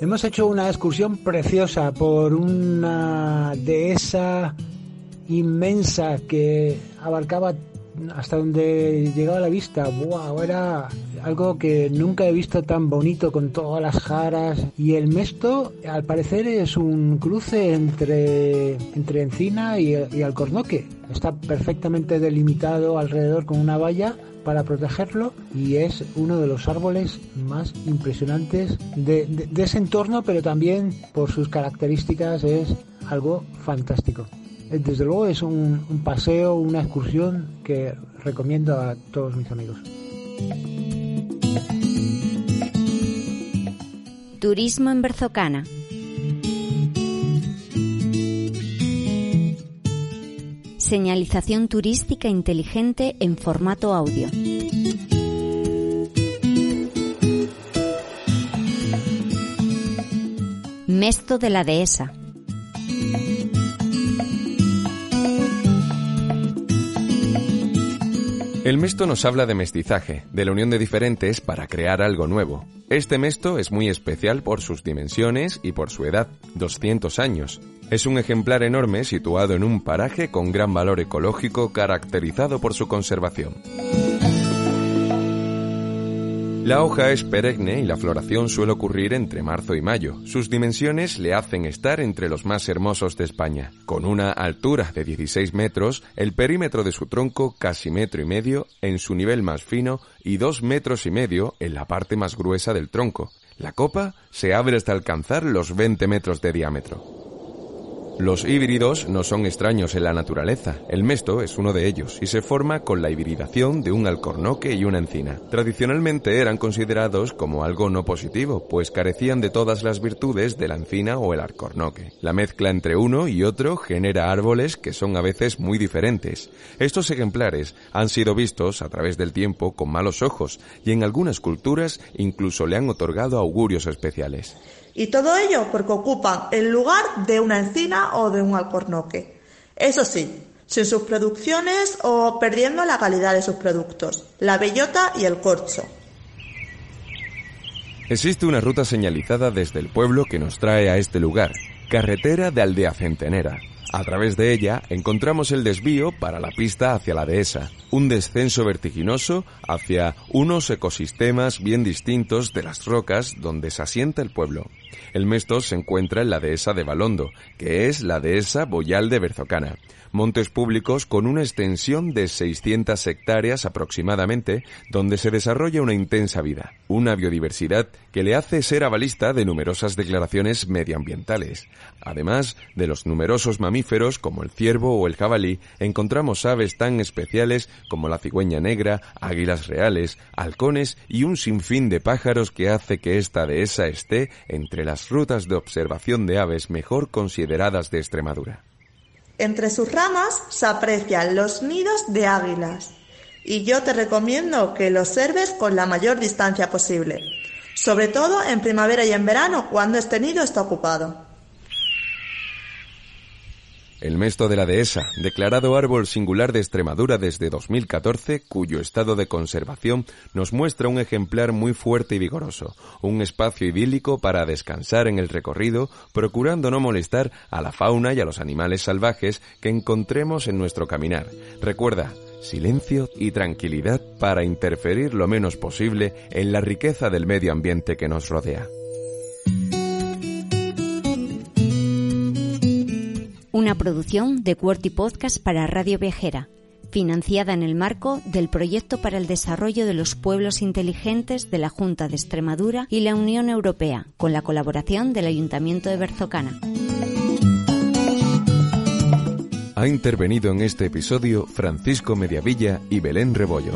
hemos hecho una excursión preciosa por una dehesa inmensa que abarcaba hasta donde llegaba la vista. ¡Wow! Era algo que nunca he visto tan bonito con todas las jaras. Y el Mesto, al parecer, es un cruce entre, entre Encina y, y Alcornoque. Está perfectamente delimitado alrededor con una valla para protegerlo y es uno de los árboles más impresionantes de, ese entorno, pero también por sus características es algo fantástico. Eh, desde luego es un paseo, una excursión que recomiendo a todos mis amigos. Turismo en Berzocana. Señalización turística inteligente en formato audio. Mesto de la Dehesa. El mesto nos habla de mestizaje, de la unión de diferentes para crear algo nuevo. Este mesto es muy especial por sus dimensiones y por su edad, 200 años. Es un ejemplar enorme situado en un paraje con gran valor ecológico caracterizado por su conservación. La hoja es perenne y la floración suele ocurrir entre marzo y mayo. Sus dimensiones le hacen estar entre los más hermosos de España. Con una altura de 16 metros, el perímetro de su tronco casi metro y medio en su nivel más fino y dos metros y medio en la parte más gruesa del tronco. La copa se abre hasta alcanzar los 20 metros de diámetro. Los híbridos no son extraños en la naturaleza. El mesto es uno de ellos y se forma con la hibridación de un alcornoque y una encina. Tradicionalmente eran considerados como algo no positivo, pues carecían de todas las virtudes de la encina o el alcornoque. La mezcla entre uno y otro genera árboles que son a veces muy diferentes. Estos ejemplares han sido vistos a través del tiempo con malos ojos y en algunas culturas incluso le han otorgado augurios especiales. Y todo ello porque ocupan el lugar de una encina o de un alcornoque. Eso sí, sin sus producciones o perdiendo la calidad de sus productos, la bellota y el corcho. Existe una ruta señalizada desde el pueblo que nos trae a este lugar, carretera de Aldea Centenera. A través de ella encontramos el desvío para la pista hacia la dehesa, un descenso vertiginoso hacia unos ecosistemas bien distintos de las rocas donde se asienta el pueblo. El Mesto se encuentra en la dehesa de Balondo, que es la dehesa boyal de Berzocana, montes públicos con una extensión de 600 hectáreas aproximadamente, donde se desarrolla una intensa vida, una biodiversidad que le hace ser avalista de numerosas declaraciones medioambientales. Además de los numerosos mamíferos como el ciervo o el jabalí, encontramos aves tan especiales como la cigüeña negra, águilas reales, halcones y un sinfín de pájaros que hace que esta dehesa esté entre las rutas de observación de aves mejor consideradas de Extremadura. Entre sus ramas se aprecian los nidos de águilas y yo te recomiendo que los observes con la mayor distancia posible, sobre todo en primavera y en verano cuando este nido está ocupado. El mesto de la dehesa, declarado árbol singular de Extremadura desde 2014, cuyo estado de conservación nos muestra un ejemplar muy fuerte y vigoroso, un espacio idílico para descansar en el recorrido, procurando no molestar a la fauna y a los animales salvajes que encontremos en nuestro caminar. Recuerda, silencio y tranquilidad para interferir lo menos posible en la riqueza del medio ambiente que nos rodea. Una producción de QWERTY Podcast para Radio Viajera, financiada en el marco del Proyecto para el Desarrollo de los Pueblos Inteligentes de la Junta de Extremadura y la Unión Europea, con la colaboración del Ayuntamiento de Berzocana. Ha intervenido en este episodio Francisco Mediavilla y Belén Rebollo.